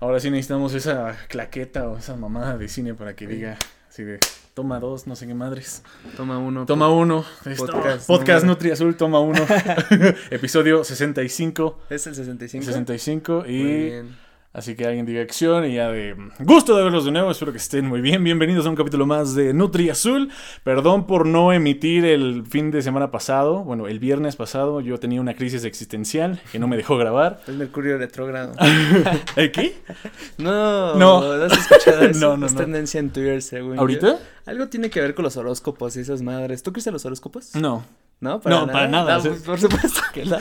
Ahora sí necesitamos esa claqueta o esa mamada de cine para que diga así de toma dos, no sé qué madres. Toma uno. Toma uno. Podcast, Podcast, Nutri Azul, toma uno. Episodio 65. ¿Es el 65? 65 y Muy bien. Así que alguien diga acción y ya de gusto de verlos de nuevo, espero que estén muy bien. Bienvenidos a un capítulo más de Nutri Azul. Perdón por no emitir el fin de semana pasado, bueno, el viernes pasado yo tenía una crisis existencial que no me dejó grabar. Es Mercurio retrógrado. ¿El qué? No, No. ¿no has escuchado eso? No, no, Es no. tendencia en Twitter, según yo. ¿Ahorita? Algo tiene que ver con los horóscopos y esas madres. ¿Tú crees en los horóscopos? No. No, No, para nada, Ah, o sea- pues, por supuesto que no.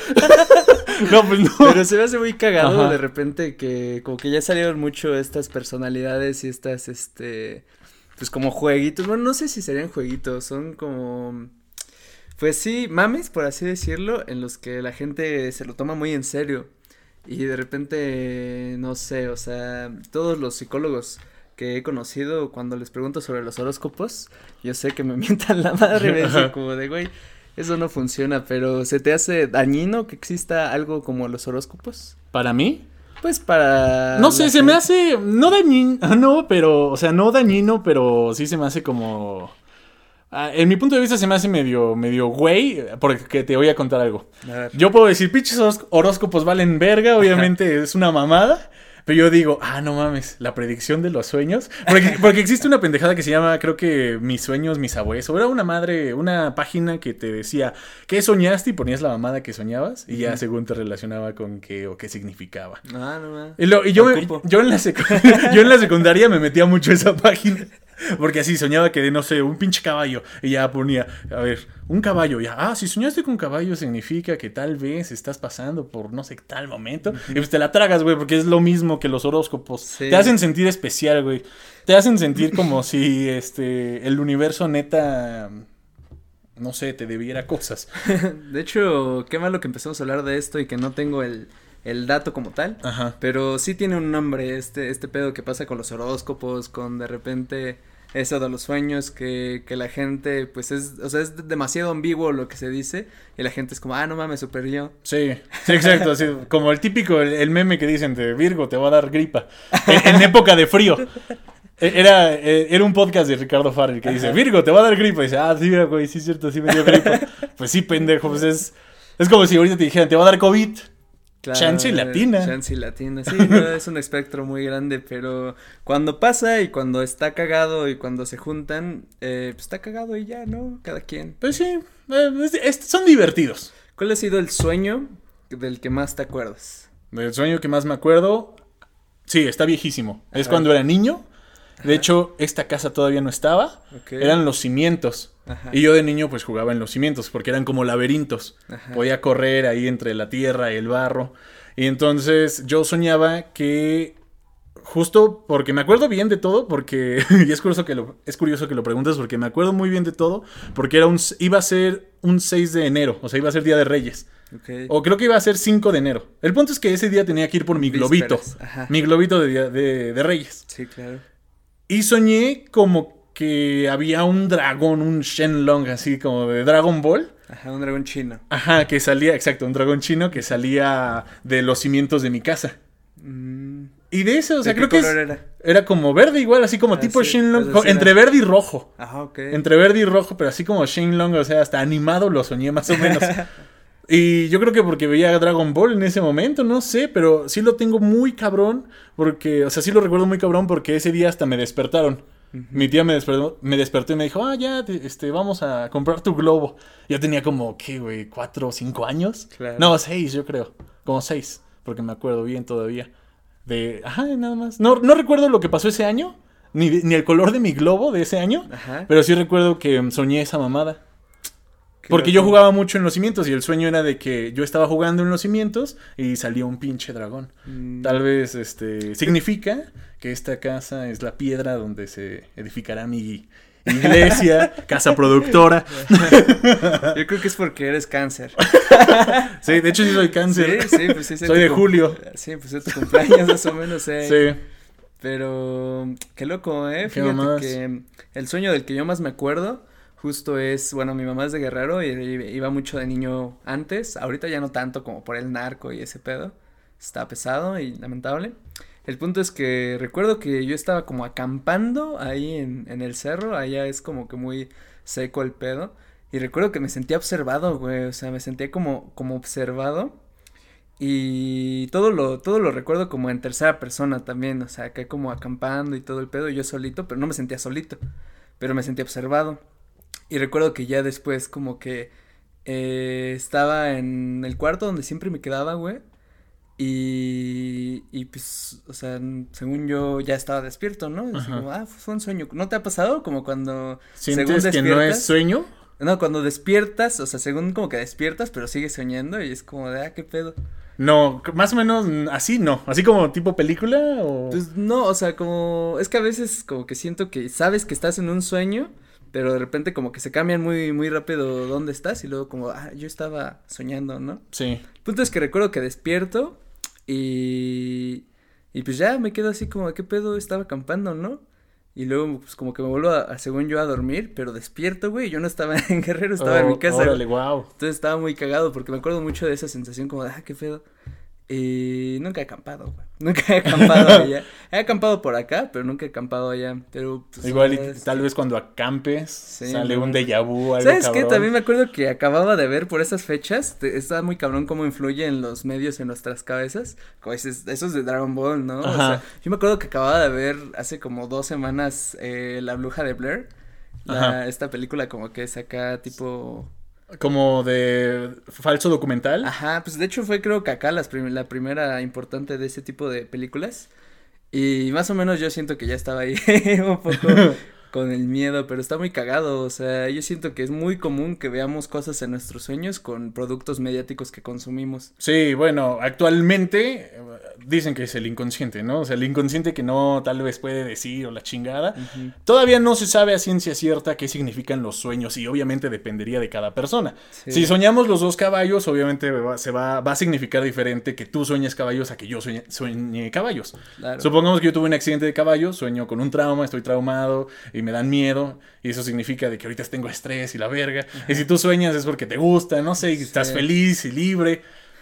No, pues no. Pero se me hace muy cagado Ajá. de repente que como que ya salieron mucho estas personalidades y estas, este, pues como jueguitos. Bueno, no sé si serían jueguitos, son como, pues sí, mames, por así decirlo, en los que la gente se lo toma muy en serio. Y de repente, no sé, o sea, todos los psicólogos que he conocido, cuando les pregunto sobre los horóscopos, yo sé que me mientan la madre, me dicen como de, güey, eso no funciona, pero ¿se te hace dañino que exista algo como los horóscopos? ¿Para mí? Pues para... No sé, se me hace, no dañino, no, pero, o sea, no dañino, pero sí se me hace como... ah, en mi punto de vista se me hace medio, medio güey, porque te voy a contar algo. A. Yo puedo decir, pinches horóscopos valen verga, obviamente es una mamada. Pero yo digo, ah, no mames, la predicción de los sueños. Porque, porque existe una pendejada que se llama, creo que Mis sueños, mis abuelos. Era una madre, una página que te decía, ¿qué soñaste? Y ponías la mamada que soñabas. Y ya según te relacionaba con qué o qué significaba. Ah, no ma. Y, lo- y yo, me- yo, en la yo en la secundaria me metía mucho a esa página. Porque así soñaba que de, no sé, un pinche caballo. Y ya ponía, a ver, un caballo. Ya, ah, si soñaste con caballo significa que tal vez estás pasando por no sé tal momento. Y pues te la tragas, güey, porque es lo mismo que los horóscopos. Sí. Te hacen sentir especial, güey. Te hacen sentir como si este el universo neta, no sé, te debiera cosas. De hecho, qué malo que empezamos a hablar de esto y que no tengo el, el dato como tal. Ajá. Pero sí tiene un nombre este, este pedo que pasa con los horóscopos, con de repente eso de los sueños, que, que la gente, pues es, o sea, es demasiado ambiguo lo que se dice, y la gente es como, ah, no mames, super yo. Sí, sí, exacto. como el típico, el, el meme que dicen de Virgo, te va a dar gripa. En, en época de frío. E- Era, eh, era un podcast de Ricardo Farrell que dice, Ajá. Virgo, te va a dar gripa. Y dice, ah, sí, güey, sí es cierto, sí me dio gripa. pues sí, pendejo, pues es, es como si ahorita te dijeran, te va a dar COVID. Chance y latina. Chance y latina, sí, no, es un espectro muy grande, pero cuando pasa y cuando está cagado y cuando se juntan, eh, pues está cagado y ya, ¿no? Cada quien. Pues sí, eh, son divertidos. ¿Cuál ha sido el sueño del que más te acuerdas? El sueño que más me acuerdo, sí, está viejísimo. Es cuando era niño. De hecho, esta casa todavía no estaba. Eran los cimientos. Ajá. Y yo de niño pues jugaba en los cimientos porque eran como laberintos. Ajá. Podía correr ahí entre la tierra y el barro. Y entonces yo soñaba que justo porque me acuerdo bien de todo porque y es curioso que lo es curioso que lo preguntes porque me acuerdo muy bien de todo porque era un iba a ser un 6 de enero, o sea, iba a ser Día de Reyes. O creo que iba a ser 5 de enero. El punto es que ese día tenía que ir por mi globito. Mi globito de, de, de Reyes. Sí, claro. Y soñé como que había un dragón, un Shenlong, así como de Dragon Ball. Ajá, un dragón chino. Ajá, que salía, exacto, un dragón chino que salía de los cimientos de mi casa. Mm, Y de eso, o sea, ¿de creo que es- era? era como verde igual, así como Ah, tipo sí, Shenlong, pues entre verde y rojo. Ajá, ok. Entre verde y rojo, pero así como Shenlong, o sea, hasta animado lo soñé más o menos. Y yo creo que porque veía Dragon Ball en ese momento, no sé, pero sí lo tengo muy cabrón, porque, o sea, sí lo recuerdo muy cabrón porque ese día hasta me despertaron. Mi tía me despertó, me despertó y me dijo, ah, ya, te- este, vamos a comprar tu globo. Yo tenía como, ¿qué, güey? ¿Cuatro o cinco años? Claro. No, seis, yo creo. Como seis, porque me acuerdo bien todavía. De, ajá, nada más. No, no recuerdo lo que pasó ese año, ni, ni el color de mi globo de ese año, Ajá. pero sí recuerdo que soñé esa mamada. Porque yo jugaba mucho en los cimientos y el sueño era de que yo estaba jugando en los cimientos y salía un pinche dragón. Mm, Tal vez este significa que esta casa es la piedra donde se edificará mi iglesia, casa productora. Yo creo que es porque eres cáncer. Sí, de hecho sí soy cáncer. Sí, sí, pues sí. Soy de julio. Sí, pues es tu cumpleaños más o menos, eh. Sí. Pero qué loco, eh. Fíjate que el sueño del que yo más me acuerdo justo es, bueno, mi mamá es de Guerrero y, iba mucho de niño antes, ahorita ya no tanto como por el narco y ese pedo. Está pesado y lamentable. El punto es que recuerdo que yo estaba como acampando ahí en, en el cerro, allá es como que muy seco el pedo. Y recuerdo que me sentía observado, güey, o sea, me sentía como, como observado. Y todo lo, todo lo recuerdo como en tercera persona también, o sea, acá como acampando y todo el pedo, yo solito, pero no me sentía solito, pero me sentía observado. Y recuerdo que ya después como que eh, estaba en el cuarto donde siempre me quedaba, güey. Y, y pues, o sea, según yo ya estaba despierto, ¿no? Así como, ah, fue un sueño. ¿No te ha pasado como cuando... ¿Sientes que no es sueño? No, cuando despiertas, o sea, según como que despiertas, pero sigues soñando y es como de, ah, qué pedo. No, más o menos así no, así como tipo película o... Pues no, o sea, como, es que a veces como que siento que sabes que estás en un sueño, pero de repente como que se cambian muy, muy rápido dónde estás y luego como, ah, yo estaba soñando, ¿no? Sí. El punto es que recuerdo que despierto y... Y pues ya me quedo así como, ¿qué pedo? Estaba acampando, ¿no? Y luego, pues como que me vuelvo a, según yo, a dormir, pero despierto, güey. Yo no estaba en Guerrero, estaba en mi oh, casa. Órale, wow. Entonces estaba muy cagado porque me acuerdo mucho de esa sensación como de, ah, qué pedo. Y nunca he acampado, güey. Nunca he acampado allá. He acampado por acá, pero nunca he acampado allá. Pero pues, Igual y tal vez cuando acampes sale un déjà vu, algo ¿Sabes qué? También me acuerdo que acababa de ver por esas fechas. está muy cabrón cómo influye en los medios en nuestras cabezas. Como esos, esos de Dragon Ball, ¿no? O sea, yo me acuerdo que acababa de ver hace como dos semanas eh, La Bruja de Blair. esta película como que es acá tipo como de falso documental. Ajá, pues de hecho fue creo que acá las la primera importante de ese tipo de películas. Y más o menos yo siento que ya estaba ahí un poco con el miedo, pero está muy cagado, o sea, yo siento que es muy común que veamos cosas en nuestros sueños con productos mediáticos que consumimos. Sí, bueno, actualmente eh, dicen que es el inconsciente, ¿no? O sea, el inconsciente que no tal vez puede decir o la chingada. Todavía no se sabe a ciencia cierta qué significan los sueños y obviamente dependería de cada persona. Si soñamos los dos caballos, obviamente se va, va a significar diferente que tú sueñes caballos a que yo sueñe, sueñe caballos. Supongamos que yo tuve un accidente de caballo, sueño con un trauma, estoy traumado y me dan miedo y eso significa de que ahorita tengo estrés y la verga. Y si tú sueñas es porque te gusta, no sé, y estás feliz y libre.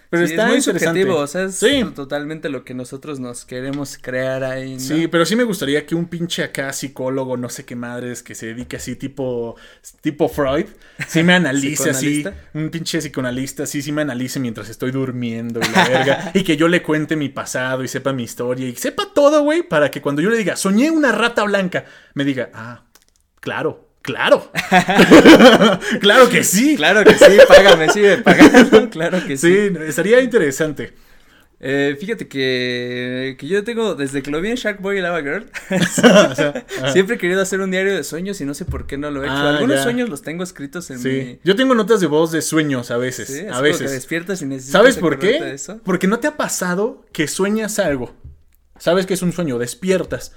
Pero está es muy subjetivo, o sea, es totalmente lo que nosotros nos queremos crear ahí, ¿no? Sí, pero sí me gustaría que un pinche acá psicólogo, no sé qué madres, que se dedique así tipo, tipo Freud, sí me analice así, un pinche psicoanalista, sí, sí me analice mientras estoy durmiendo y la verga, y que yo le cuente mi pasado y sepa mi historia y sepa todo, güey, para que cuando yo le diga, soñé una rata blanca, me diga, ah, claro, Claro. claro que sí. Claro que sí, págame, sigue pagando. Claro que sí. Sí, estaría interesante. Eh, fíjate que, que yo tengo, desde que lo vi en Shark Boy y Lava Girl, siempre he querido hacer un diario de sueños y no sé por qué no lo he hecho. Ah, Algunos sueños los tengo escritos en mi... Yo tengo notas de voz de sueños a veces, a veces. despiertas y necesitas ¿Sabes por qué? Porque no te ha pasado que sueñas algo. Sabes que es un sueño, despiertas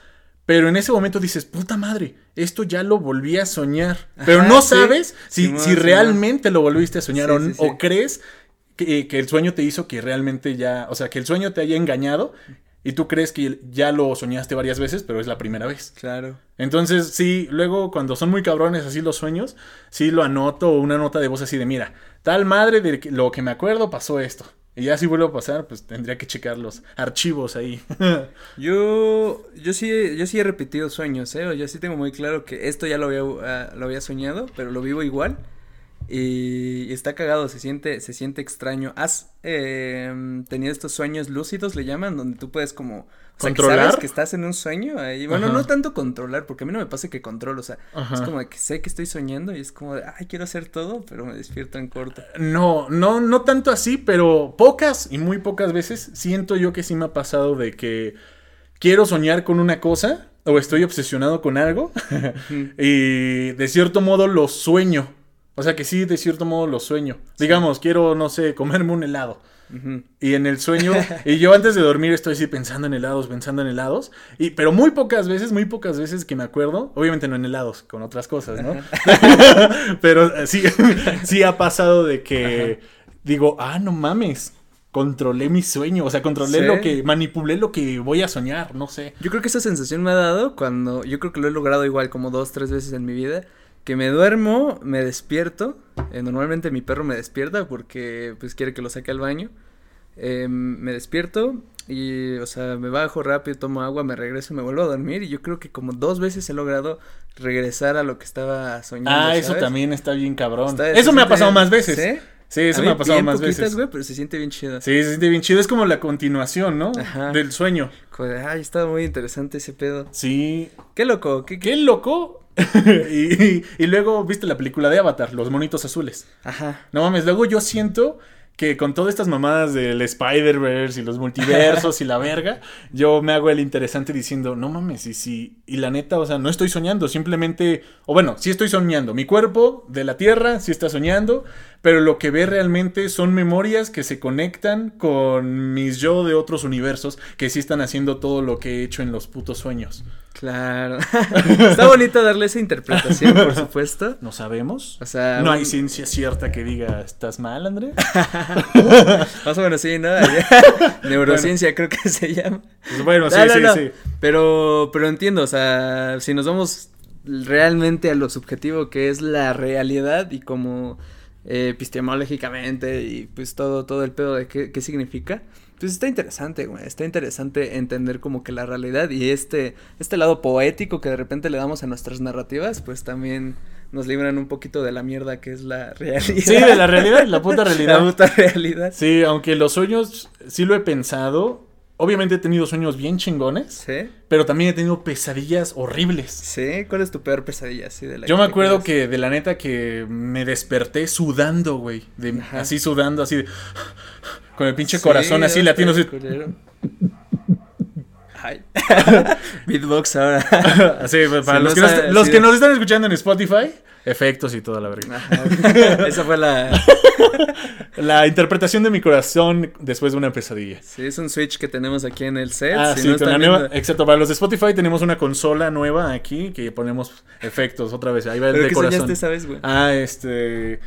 pero en ese momento dices, puta madre, esto ya lo volví a soñar. Pero no sabes si, si realmente lo volviste a soñar o, crees que, el sueño te hizo que realmente ya, o sea, que el sueño te haya engañado y tú crees que ya lo soñaste varias veces, pero es la primera vez. Claro. Entonces, sí, luego cuando son muy cabrones así los sueños, sí lo anoto una nota de voz así de, mira, tal madre de lo que me acuerdo pasó esto. Y ya si vuelve a pasar, pues tendría que checar los archivos ahí. yo, yo sí, yo sí he repetido sueños, ¿eh? Yo sí tengo muy claro que esto ya lo había, ah, lo había soñado, pero lo vivo igual. Y, está cagado, se siente, se siente extraño. ¿Has eh, tenido estos sueños lúcidos, le llaman, donde tú puedes como... ¿Controlar? que sabes que estás en un sueño ahí. Bueno, no tanto controlar, porque a mí no me pasa que controlo, o sea, es como de que sé que estoy soñando y es como de, ay, quiero hacer todo, pero me despierto en corto. No, no, no tanto así, pero pocas y muy pocas veces siento yo que sí me ha pasado de que quiero soñar con una cosa o estoy obsesionado con algo y de cierto modo lo sueño. O sea que sí, de cierto modo lo sueño. Digamos, quiero, no sé, comerme un helado. Y en el sueño, y yo antes de dormir estoy así pensando en helados, pensando en helados, y, pero muy pocas veces, muy pocas veces que me acuerdo, obviamente no en helados, con otras cosas, ¿no? pero eh, sí, sí ha pasado de que digo, ah, no mames, controlé mi sueño, o sea, controlé lo que, manipulé lo que voy a soñar, no sé. Yo creo que esa sensación me ha dado cuando, yo creo que lo he logrado igual como dos, tres veces en mi vida, que me duermo, me despierto. Eh, normalmente mi perro me despierta porque pues quiere que lo saque al baño. eh, me despierto y, o sea, me bajo rápido, tomo agua, me regreso, me vuelvo a dormir y yo creo que como dos veces he logrado regresar a lo que estaba soñando. Ah, eso también está bien cabrón. Está- eso me ha pasado más veces. ¿Sí? Sí, eso A me ha pasado bien más poquitas, veces. güey, pero se siente bien chido. Sí, se siente bien chido. Es como la continuación, ¿no? Ajá. Del sueño. Ay, estaba muy interesante ese pedo. Sí. Qué loco, qué, qué- Qué loco. Y, y- y luego viste la película de Avatar, los monitos azules. Ajá. No mames, luego yo siento que con todas estas mamadas del Spider-Verse y los multiversos y la verga, yo me hago el interesante diciendo, no mames, y si, y la neta, o sea, no estoy soñando, simplemente, o bueno, sí estoy soñando, mi cuerpo de la Tierra sí está soñando, pero lo que ve realmente son memorias que se conectan con mis yo de otros universos que sí están haciendo todo lo que he hecho en los putos sueños. Claro. Está bonito darle esa interpretación, por supuesto. ¿No sabemos? O sea, No un- hay ciencia cierta que diga, ¿estás mal, André? Más o menos sí, ¿no? Neurociencia creo que se llama. Pues bueno, sí, No, no, sí, no. sí. Pero, pero entiendo, o sea, si nos vamos realmente a lo subjetivo que es la realidad y como eh, epistemológicamente y pues todo, todo el pedo de qué, qué significa, pues está interesante, güey, está interesante entender como que la realidad y este, este lado poético que de repente le damos a nuestras narrativas, pues también nos libran un poquito de la mierda que es la realidad. Sí, de la realidad, la puta realidad. La puta realidad. Sí, aunque los sueños sí lo he pensado. Obviamente he tenido sueños bien chingones, ¿Sí? pero también he tenido pesadillas horribles. ¿Sí? ¿Cuál es tu peor pesadilla? así de la Yo me acuerdo que de la neta que me desperté sudando, güey. de-. Así sudando, así de, Con el pinche Sí, corazón así latiendo. Así. Ay. Beatbox ahora. así, pues, para Sí, los, no que, nos, los sí. que nos están escuchando en Spotify, efectos y toda la verga. Esa fue la. La interpretación de mi corazón después de una pesadilla. Sí, es un switch que tenemos aquí en el set. Ah, si sí, no están nueva, viendo- exacto, para los de Spotify tenemos una consola nueva aquí que ponemos efectos otra vez, ahí va el ¿Pero de qué corazón. soñaste esa vez, güey? Ah, este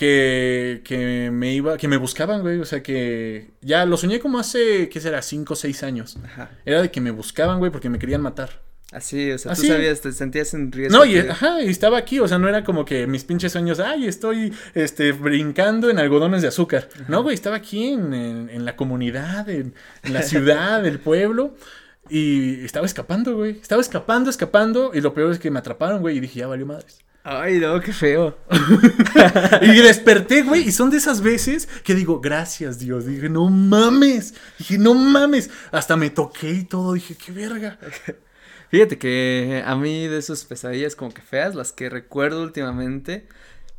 que, que me iba, que me buscaban, güey, o sea que ya lo soñé como hace, ¿qué será? Cinco o seis años. Ajá. Era de que me buscaban, güey, porque me querían matar. Así, o sea, Así. tú sabías, te sentías en riesgo. No, y, que- ajá, y estaba aquí, o sea, no era como que mis pinches sueños, ay, estoy, este, brincando en algodones de azúcar. No, güey, estaba aquí en, en- en la comunidad, en, en la ciudad, el pueblo, y estaba escapando, güey. Estaba escapando, escapando, y lo peor es que me atraparon, güey, y dije, ya valió madres. Ay, no, qué feo. y desperté, güey, y son de esas veces que digo, gracias, Dios. Dije, no mames. Dije, no mames. Hasta me toqué y todo, dije, qué verga. Fíjate que a mí de esas pesadillas como que feas, las que recuerdo últimamente,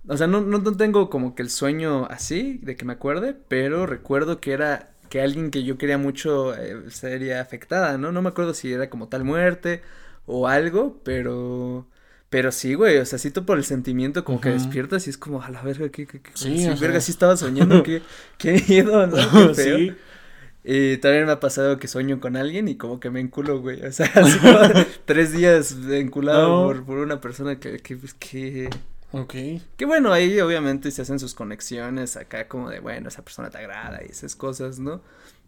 o sea, no, no, no tengo como que el sueño así, de que me acuerde, pero recuerdo que era que alguien que yo quería mucho eh, sería afectada, ¿no? No me acuerdo si era como tal muerte o algo, pero... Pero sí, güey, o sea, sí tú por el sentimiento como que Ujú. despiertas y es como, a la verga, ¿qué, qué, qué? Sí, Sí, verga, sí estaba soñando, qué, qué miedo, ¿no? Qué feo. sí. Y también me ha pasado que sueño con alguien y como que me enculo, güey. O sea, así como tres días enculado No. por, por una persona que, que, pues, que, Ok. que bueno, ahí obviamente se hacen sus conexiones acá como de, bueno, esa persona te agrada y esas cosas, ¿no?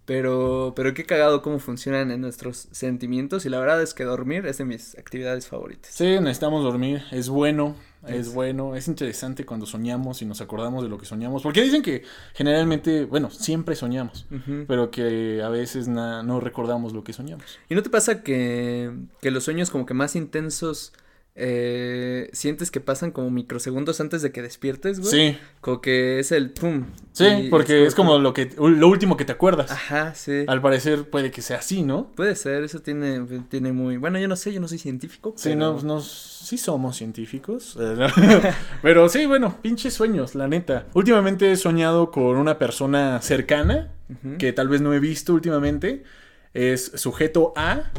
Pero, pero qué cagado cómo funcionan en nuestros sentimientos y la verdad es que dormir es de mis actividades favoritas. Sí, necesitamos dormir. Es bueno, es bueno. Es interesante cuando soñamos y nos acordamos de lo que soñamos. Porque dicen que generalmente, bueno, siempre soñamos. Pero que a veces no recordamos lo que soñamos. ¿Y no te pasa que, que los sueños como que más intensos eh, sientes que pasan como microsegundos antes de que despiertes, güey? Sí, Como que es el pum. sí, porque es como lo que lo último que te acuerdas. Ajá, sí. Al parecer puede que sea así, ¿no? Puede ser, eso tiene, tiene muy... Bueno, yo no sé, yo no soy científico. Sí, pero- no, no, sí somos científicos. eh. Pero sí, bueno, pinches sueños, la neta. Últimamente he soñado con una persona cercana, que tal vez no he visto últimamente. Es sujeto A,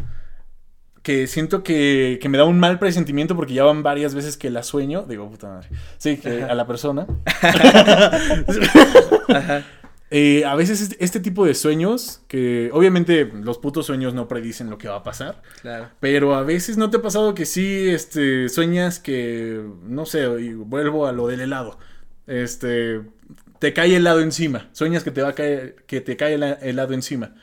que siento que, que me da un mal presentimiento porque ya van varias veces que la sueño. Digo, puta madre. Sí, que Ajá. a la persona. Ajá. Eh, a veces este, este tipo de sueños, que obviamente los putos sueños no predicen lo que va a pasar. Claro. Pero a veces no te ha pasado que sí, este, sueñas que, no sé, y vuelvo a lo del helado. Este, te cae helado encima. Sueñas que te va a caer, que te cae el helado encima.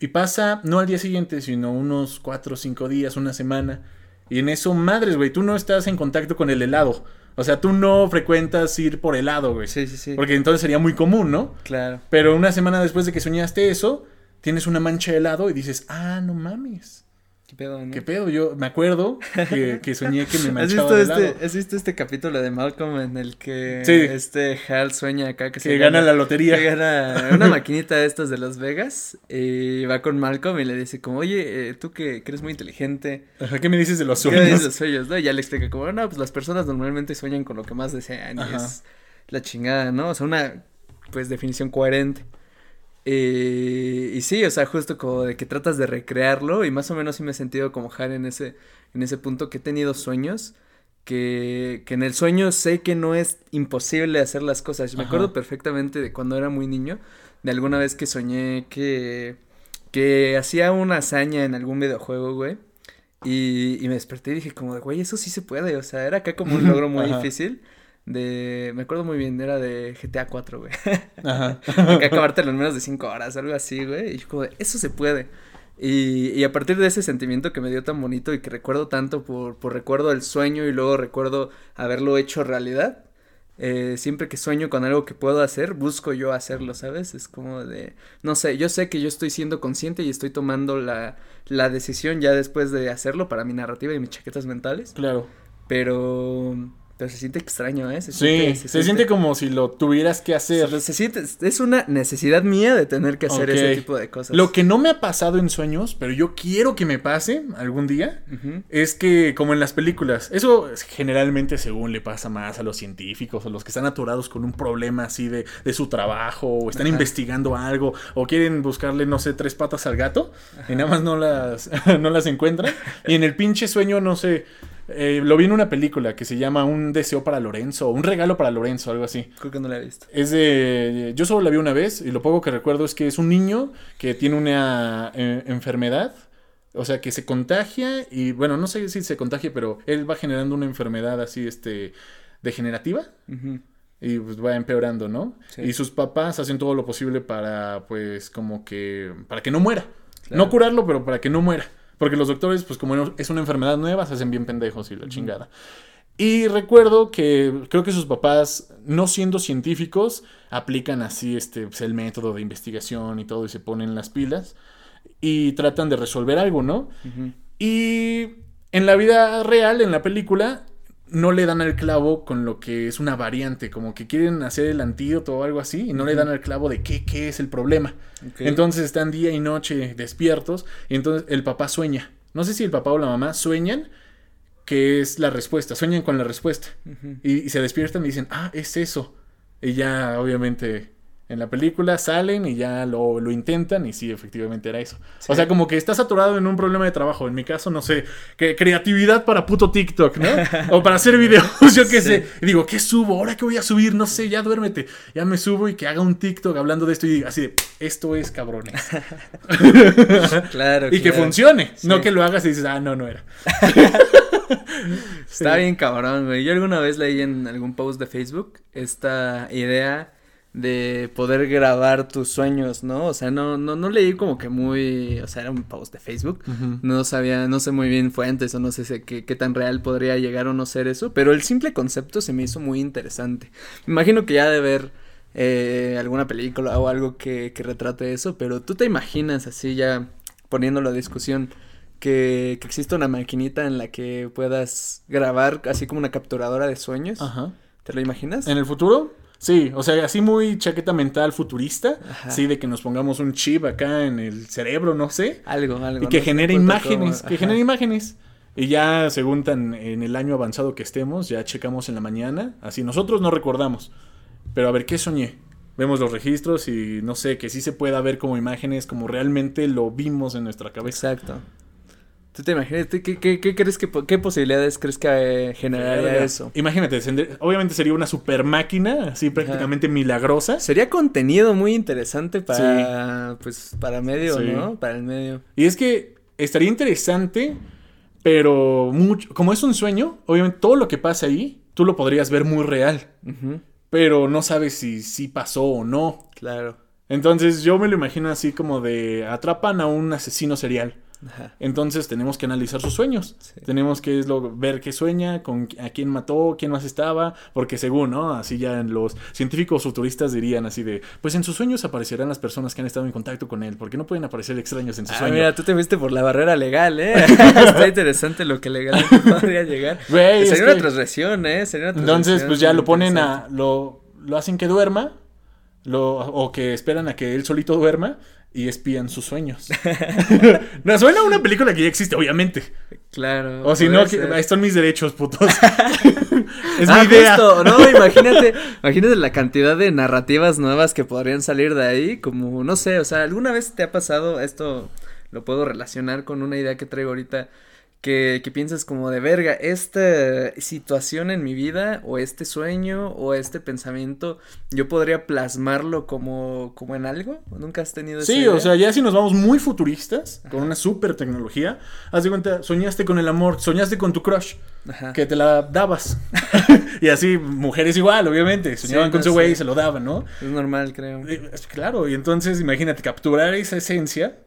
Y pasa no al día siguiente, sino unos cuatro o cinco días, una semana. Y en eso, madres, güey, tú no estás en contacto con el helado. O sea, tú no frecuentas ir por helado, güey. Sí, sí, sí. Porque entonces sería muy común, ¿no? Claro. Pero una semana después de que soñaste eso, tienes una mancha de helado y dices, ah, no mames. ¿Qué pedo, no? ¿Qué pedo? Yo me acuerdo que, que soñé que me ¿Has manchaba visto, de este. ¿Has visto este capítulo de Malcolm en el que Sí. este Hal sueña acá que, Que se gana la que lotería. gana una maquinita de estas de Las Vegas y va con Malcolm y le dice como, oye, eh, tú que, que eres muy inteligente, Ajá, ¿Qué me dices de los ¿qué me dices de sueños? los sueños? ¿no? Y ya le explica como, no, pues las personas normalmente sueñan con lo que más desean y es la chingada, ¿no? O sea, una, pues, definición coherente. Eh, y sí, o sea, justo como de que tratas de recrearlo y más o menos sí me he sentido como Hal en ese, en ese punto que he tenido sueños que, que en el sueño sé que no es imposible hacer las cosas. Me acuerdo perfectamente de cuando era muy niño, de alguna vez que soñé que, que hacía una hazaña en algún videojuego, güey. Y, y me desperté y dije como güey, eso sí se puede, o sea, era acá como un logro muy Ajá. difícil. De, me acuerdo muy bien, era de GTA 4, güey. Ajá. que acabártelo en menos de cinco horas, algo así, güey. Y yo como de, eso se puede. Y, y a partir de ese sentimiento que me dio tan bonito y que recuerdo tanto por, por recuerdo el sueño y luego recuerdo haberlo hecho realidad, eh, siempre que sueño con algo que puedo hacer, busco yo hacerlo, ¿sabes? Es como de, no sé, yo sé que yo estoy siendo consciente y estoy tomando la, la decisión ya después de hacerlo para mi narrativa y mis chaquetas mentales, Claro. pero, pero se siente extraño, ¿eh? Se Sí, siente- se, siente como si lo tuvieras que hacer. se, se siente, es una necesidad mía de tener que hacer ese tipo de cosas. Lo que no me ha pasado en sueños, pero yo quiero que me pase algún día, es que, como en las películas, eso es generalmente según le pasa más a los científicos o los que están atorados con un problema así de, de su trabajo o están Ajá. investigando algo o quieren buscarle, no sé, tres patas al gato y nada más no las, no las encuentran. Y en el pinche sueño, no sé, eh, lo vi en una película que se llama Un deseo para Lorenzo, un regalo para Lorenzo, algo así. Creo que no la he visto. Es de. Yo solo la vi una vez y lo poco que recuerdo es que es un niño que tiene una eh, enfermedad. O sea, que se contagia y, bueno, no sé si se contagia, pero él va generando una enfermedad así, este, degenerativa y pues va empeorando, ¿no? Sí. Y sus papás hacen todo lo posible para, pues, como que, para que no muera. Claro. No curarlo, pero para que no muera. Porque los doctores, pues como es una enfermedad nueva, se hacen bien pendejos y la chingada. Y recuerdo que creo que sus papás, no siendo científicos, aplican así este, pues, el método de investigación y todo y se ponen las pilas y tratan de resolver algo, ¿no? Y en la vida real, en la película, no le dan al clavo con lo que es una variante, como que quieren hacer el antídoto o algo así, y no le dan al clavo de qué, qué es el problema. Entonces están día y noche despiertos, y entonces el papá sueña. No sé si el papá o la mamá sueñan que es la respuesta, sueñan con la respuesta. Y, y se despiertan y dicen, ah, es eso. Y ya, obviamente, en la película salen y ya lo, lo intentan y sí, efectivamente era eso. Sí. O sea, como que estás atorado en un problema de trabajo. En mi caso, no sé, que creatividad para puto TikTok, ¿no? o para hacer videos, yo qué Sí. sé. Y digo, ¿qué subo? ¿Ahora qué voy a subir? No sé, ya duérmete. Ya me subo y que haga un TikTok hablando de esto y así de, esto es cabrones. Claro. y que funcione. Sí. No que lo hagas y dices, ah, no, no era. Está bien cabrón, güey. Yo alguna vez leí en algún post de Facebook esta idea de poder grabar tus sueños, ¿no? O sea, no, no, no leí como que muy, o sea, era un post de Facebook. No sabía, no sé muy bien fuentes o no sé qué, qué tan real podría llegar o no ser eso, pero el simple concepto se me hizo muy interesante. Me imagino que ya de ver eh, alguna película o algo que, que retrate eso, pero tú te imaginas así ya poniéndolo a discusión que, que existe una maquinita en la que puedas grabar así como una capturadora de sueños. Ajá. ¿Te lo imaginas? ¿En el futuro? Sí, o sea, así muy chaqueta mental futurista. Ajá. Sí, de que nos pongamos un chip acá en el cerebro, no sé. Algo, algo. Y que no genere imágenes, que genere imágenes. Y ya, según tan en el año avanzado que estemos, ya checamos en la mañana. Así nosotros no recordamos. Pero a ver, ¿qué soñé? Vemos los registros y no sé, que sí se pueda ver como imágenes, como realmente lo vimos en nuestra cabeza. Exacto. ¿Tú te imaginas? ¿Qué, qué, qué crees que, qué posibilidades crees que eh, generaría eso? Imagínate, obviamente sería una super máquina, así prácticamente milagrosa. Sería contenido muy interesante para, pues, para medio, Sí. ¿no? Para el medio. Y es que estaría interesante, pero mucho, como es un sueño, obviamente todo lo que pasa ahí, tú lo podrías ver muy real, pero no sabes si sí pasó o no. Claro. Entonces yo me lo imagino así como de atrapan a un asesino serial. Ajá. Entonces tenemos que analizar sus sueños. Sí. Tenemos que lo- ver qué sueña, con a quién mató, quién más estaba, porque según, ¿no? Así ya los científicos futuristas dirían así de, pues en sus sueños aparecerán las personas que han estado en contacto con él, porque no pueden aparecer extraños en su Ah, mira, tú te fuiste por la barrera legal, ¿eh? Está interesante lo que legalmente podría llegar. Güey, Sería una que- transgresión, ¿eh? Sería una Entonces, pues ya lo ponen a, lo, lo hacen que duerma, lo, o que esperan a que él solito duerma y espían sus sueños. no, suena a una película que ya existe, obviamente. Claro. O si no, ser. ahí están mis derechos, putos. es ah, mi idea. justo, no, imagínate, imagínate la cantidad de narrativas nuevas que podrían salir de ahí, como, no sé, o sea, ¿alguna vez te ha pasado esto? Lo puedo relacionar con una idea que traigo ahorita, que, que piensas como de verga, esta situación en mi vida, o este sueño, o este pensamiento, yo podría plasmarlo como, como en algo, ¿nunca has tenido esa Sí, idea? o sea, ya si nos vamos muy futuristas, con una super tecnología, haz de cuenta, soñaste con el amor, soñaste con tu crush, Ajá. que te la dabas. y así, mujeres igual, obviamente, soñaban Sí, con no, su güey sí. y se lo daban, ¿no? Es normal, creo. Eh, Claro, y entonces imagínate capturar esa esencia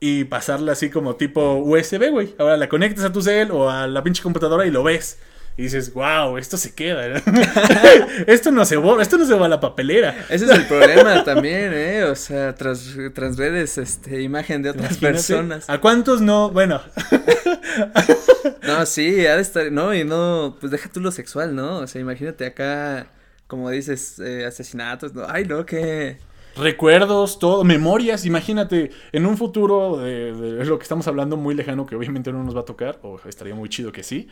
y pasarla así como tipo USB, güey. Ahora la conectas a tu cel o a la pinche computadora y lo ves. Y dices, wow, esto se queda. esto no se borra, esto no se va a la papelera. Ese es el problema también, ¿eh? O sea, tras, transgredes este, imagen de otras Imagínate, personas. ¿A cuántos no? Bueno, No, sí, ha de estar, no, y no, pues deja tú lo sexual, ¿no? O sea, imagínate acá, como dices, eh, asesinatos, ¿no? Ay, no, que... recuerdos, todo, memorias. Imagínate, en un futuro de, de lo que estamos hablando muy lejano, que obviamente no nos va a tocar, o estaría muy chido que sí.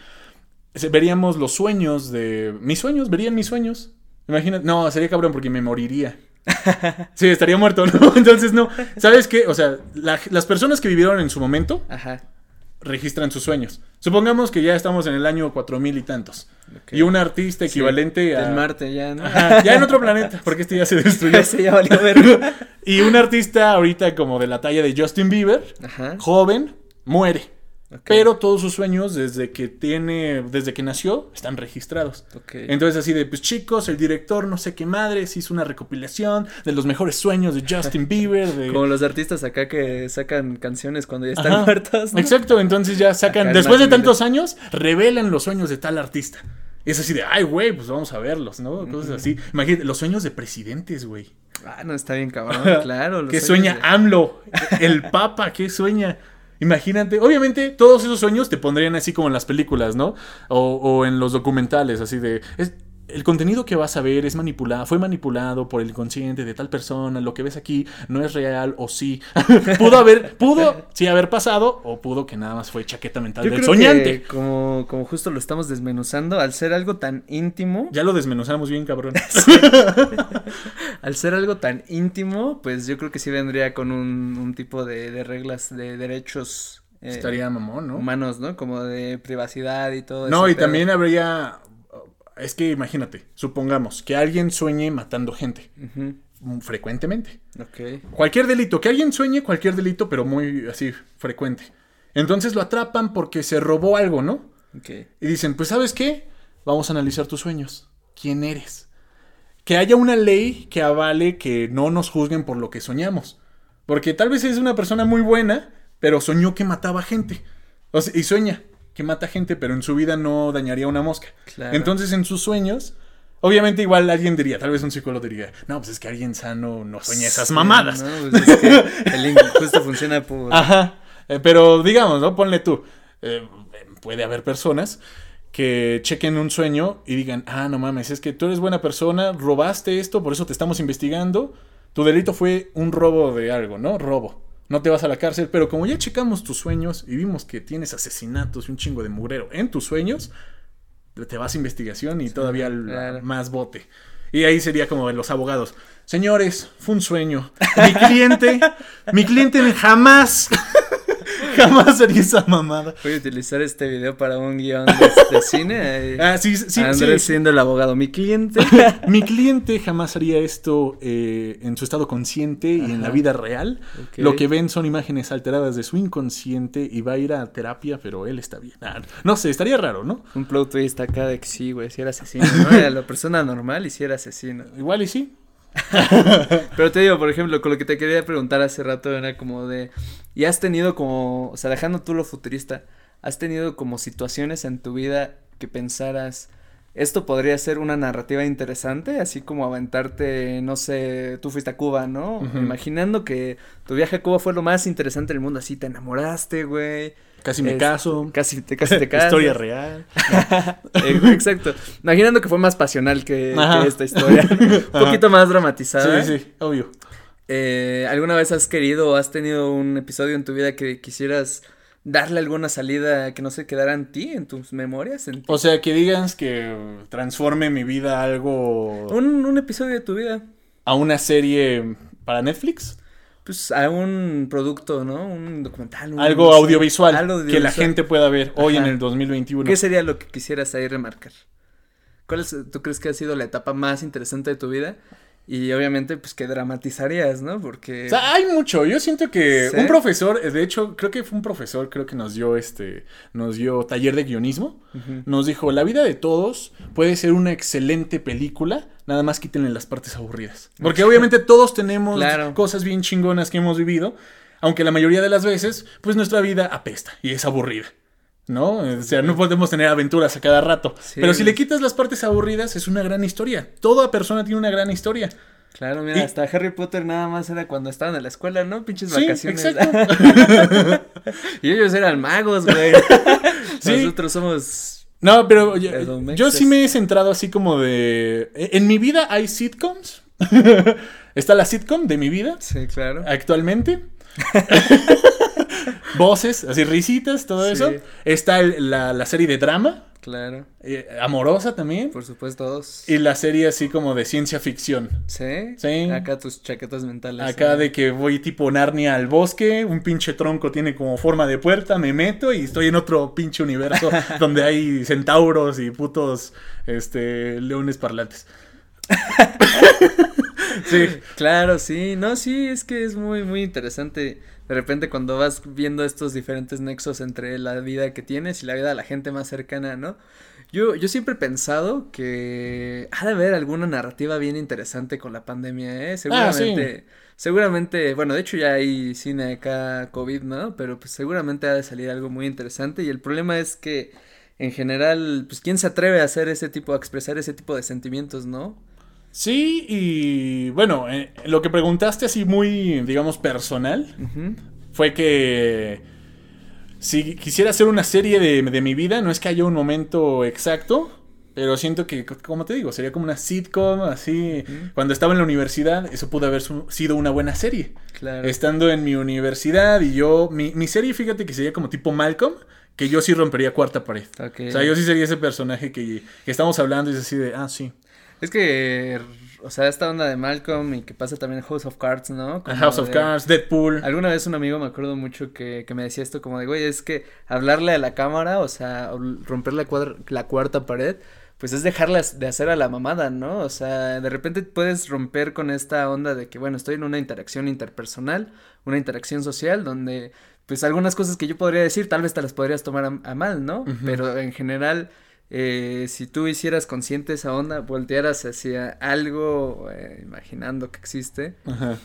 Veríamos los sueños de. Mis sueños, verían mis sueños. Imagínate, no, sería cabrón porque me moriría. Sí, estaría muerto, ¿no? Entonces, no. ¿Sabes qué? O sea, la- las personas que vivieron en su momento Ajá. Registran sus sueños. Supongamos que ya estamos en el año cuatro mil y tantos. Y un artista Sí, equivalente a. Del Marte ya, ¿no? Ajá, ya en otro planeta, porque este ya se destruyó. Ese ya valió verga. Y un artista ahorita como de la talla de Justin Bieber, Ajá. joven, muere. Pero todos sus sueños desde que tiene, desde que nació, están registrados. Entonces así de, pues chicos, el director no sé qué madres hizo una recopilación de los mejores sueños de Justin Bieber. De... Como los artistas acá que sacan canciones cuando ya están Ajá. muertos, ¿no? Exacto, entonces ya sacan, después de tantos años, revelan los sueños de tal artista. Y es así de, ay, güey, pues vamos a verlos, ¿no? Cosas así. Imagínate, los sueños de presidentes, güey. Ah, no, está bien cabrón, claro. ¿Qué sueña de- AMLO? El Papa, ¿qué sueña? Imagínate, obviamente todos esos sueños te pondrían así como en las películas, ¿no? O, o en los documentales, así de... el contenido que vas a ver es manipulado, fue manipulado por el inconsciente de tal persona, lo que ves aquí no es real o sí. pudo haber, pudo sí haber pasado o pudo que nada más fue chaqueta mental Yo del creo soñante. que como, como justo lo estamos desmenuzando, al ser algo tan íntimo, Ya lo desmenuzamos bien, cabrón. al ser algo tan íntimo, pues yo creo que sí vendría con un, un tipo de, de reglas de derechos eh, Estaría mamón, ¿no? humanos, ¿no? Como de privacidad y todo No, ese y pedo. también habría... Es que imagínate, supongamos que alguien sueñe matando gente mm, frecuentemente. Ok. Cualquier delito, que alguien sueñe cualquier delito, pero muy así, frecuente. Entonces lo atrapan porque se robó algo, ¿no? Ok. Y dicen, pues sabes qué, vamos a analizar tus sueños. ¿Quién eres? Que haya una ley que avale que no nos juzguen por lo que soñamos. Porque tal vez es una persona muy buena, pero soñó que mataba gente. O sea, y sueña que mata gente, pero en su vida no dañaría una mosca. Claro. Entonces en sus sueños, obviamente igual alguien diría, tal vez un psicólogo diría, no, pues es que alguien sano no sueña esas mamadas. No, pues es que el justo funciona por. Ajá. Eh, pero digamos, ¿no? Ponle tú. eh, puede haber personas que chequen un sueño y digan, ah, no mames, es que tú eres buena persona, robaste esto, por eso te estamos investigando. Tu delito fue un robo de algo, ¿no? Robo. No te vas a la cárcel, pero como ya checamos tus sueños y vimos que tienes asesinatos y un chingo de mugrero en tus sueños, te vas a investigación y todavía claro. más bote. Y ahí sería como los abogados. Señores, fue un sueño. Mi cliente, mi cliente jamás, jamás haría esa mamada. Voy a utilizar este video para un guion de, de cine. eh, Ah, sí, sí, Andrés sí. siendo el abogado. Mi cliente. Mi cliente jamás haría esto eh, en su estado consciente y en la vida real. Lo que ven son imágenes alteradas de su inconsciente y va a ir a terapia, pero él está bien. Ah, no sé, estaría raro, ¿no? Un plot twist acá de que sí, güey, si era asesino, ¿no? Era la persona normal y si era asesino. Igual y sí. Pero te digo, por ejemplo, con lo que te quería preguntar hace rato era como de, ¿y has tenido como, o sea, dejando tú lo futurista, has tenido como situaciones en tu vida que pensaras, esto podría ser una narrativa interesante, así como aventarte, no sé, tú fuiste a Cuba, ¿no? Imaginando que tu viaje a Cuba fue lo más interesante del mundo, así te enamoraste, güey. Casi me Es- caso. Casi te, casi te casas. Historia real. Eh, Exacto. Imaginando que fue más pasional que, esta historia. Un poquito más dramatizada. Sí, sí, obvio. Eh, ¿Alguna vez has querido o has tenido un episodio en tu vida que quisieras darle alguna salida que no se quedara en ti, en tus memorias? En? O sea, que digas que transforme mi vida a algo. un, un episodio de tu vida. a una serie para Netflix. Pues a un producto, ¿no? Un documental. un- Algo audiovisual algo que la audiovisual. gente pueda ver hoy en el 2021. ¿Qué sería lo que quisieras ahí remarcar? ¿Cuál es, tú crees que ha sido la etapa más interesante de tu vida? Y obviamente, pues que dramatizarías, ¿no? Porque. O sea, hay mucho. Yo siento que ¿Sí? un profesor, de hecho, creo que fue un profesor, creo que nos dio este, nos dio taller de guionismo. Nos dijo, la vida de todos puede ser una excelente película, nada más quítenle las partes aburridas. Porque obviamente todos tenemos Claro. cosas bien chingonas que hemos vivido, aunque la mayoría de las veces, pues nuestra vida apesta y es aburrida. ¿No? O sea, no podemos tener aventuras a cada rato. Sí. Pero si le quitas las partes aburridas, es una gran historia. Toda persona tiene una gran historia. Claro, mira, Y- hasta Harry Potter nada más era cuando estaban en la escuela, ¿no? Pinches Sí, vacaciones. exacto. y ellos eran magos, güey. Sí. Nosotros somos. No, pero yo, yo sí me he centrado así como de... En mi vida hay sitcoms. Está la sitcom de mi vida Sí, claro. actualmente. Voces, así risitas, todo Sí. eso. Está el- la, la serie de drama, Claro. eh, amorosa también. Por supuesto, dos. Y la serie así como de ciencia ficción. Sí. Sí. Acá tus chaquetas mentales. Acá de que voy tipo Narnia al bosque, un pinche tronco tiene como forma de puerta, me meto y estoy en otro pinche universo donde hay centauros y putos este leones parlantes. sí. Claro, sí, no, sí, es que es muy, muy interesante. De repente cuando vas viendo estos diferentes nexos entre la vida que tienes y la vida de la gente más cercana, ¿no? Yo, yo siempre he pensado que ha de haber alguna narrativa bien interesante con la pandemia, ¿eh? Seguramente, seguramente, bueno, de hecho ya hay cine acá COVID, ¿no? Pero pues seguramente ha de salir algo muy interesante y el problema es que en general, pues quién se atreve a hacer ese tipo, a expresar ese tipo de sentimientos, ¿no? Sí, y bueno, eh, lo que preguntaste así muy, digamos, personal, fue que si quisiera hacer una serie de, de mi vida, no es que haya un momento exacto, pero siento que, como te digo, sería como una sitcom, así, cuando estaba en la universidad, eso pudo haber su- sido una buena serie. Claro. Estando en mi universidad y yo, mi, mi serie, fíjate que sería como tipo Malcolm, que yo sí rompería cuarta pared. O sea, yo sí sería ese personaje que, que estamos hablando y es así de, ah, sí. Es que, o sea, esta onda de Malcolm y que pasa también en House of Cards, ¿no? Como House of de- Cards, Deadpool. Alguna vez un amigo me acuerdo mucho que, que me decía esto como de, güey, es que hablarle a la cámara, o sea, romper la, cuadra- la cuarta pared, pues es dejarlas de hacer a la mamada, ¿no? O sea, de repente puedes romper con esta onda de que, bueno, estoy en una interacción interpersonal, una interacción social, donde, pues algunas cosas que yo podría decir, tal vez te las podrías tomar a, a mal, ¿no? Pero en general, eh, si tú hicieras consciente esa onda, voltearas hacia algo, eh, imaginando que existe, Ajá.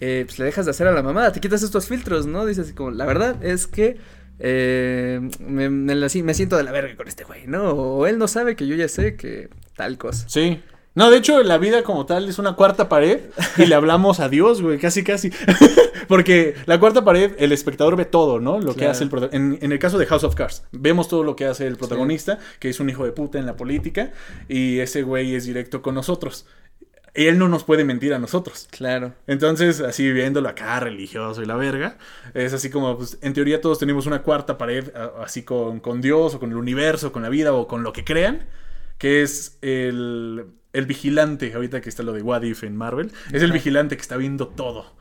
eh, pues le dejas de hacer a la mamada, te quitas estos filtros, ¿no? Dices así como, la verdad es que eh, me, me siento de la verga con este güey, ¿no? O él no sabe que yo ya sé que tal cosa. Sí. No, de hecho, la vida como tal es una cuarta pared y le hablamos a Dios, güey, casi, casi. Porque la cuarta pared, el espectador ve todo, ¿no? Lo que hace el protagonista. En, en el caso de House of Cards, vemos todo lo que hace el protagonista, que es un hijo de puta en la política, y ese güey es directo con nosotros. Él no nos puede mentir a nosotros. Claro. Entonces, así viéndolo acá, religioso y la verga, es así como, pues, en teoría todos tenemos una cuarta pared, así con, con Dios o con el universo, con la vida o con lo que crean, que es el, el vigilante, ahorita que está lo de What If en Marvel, es el vigilante que está viendo todo.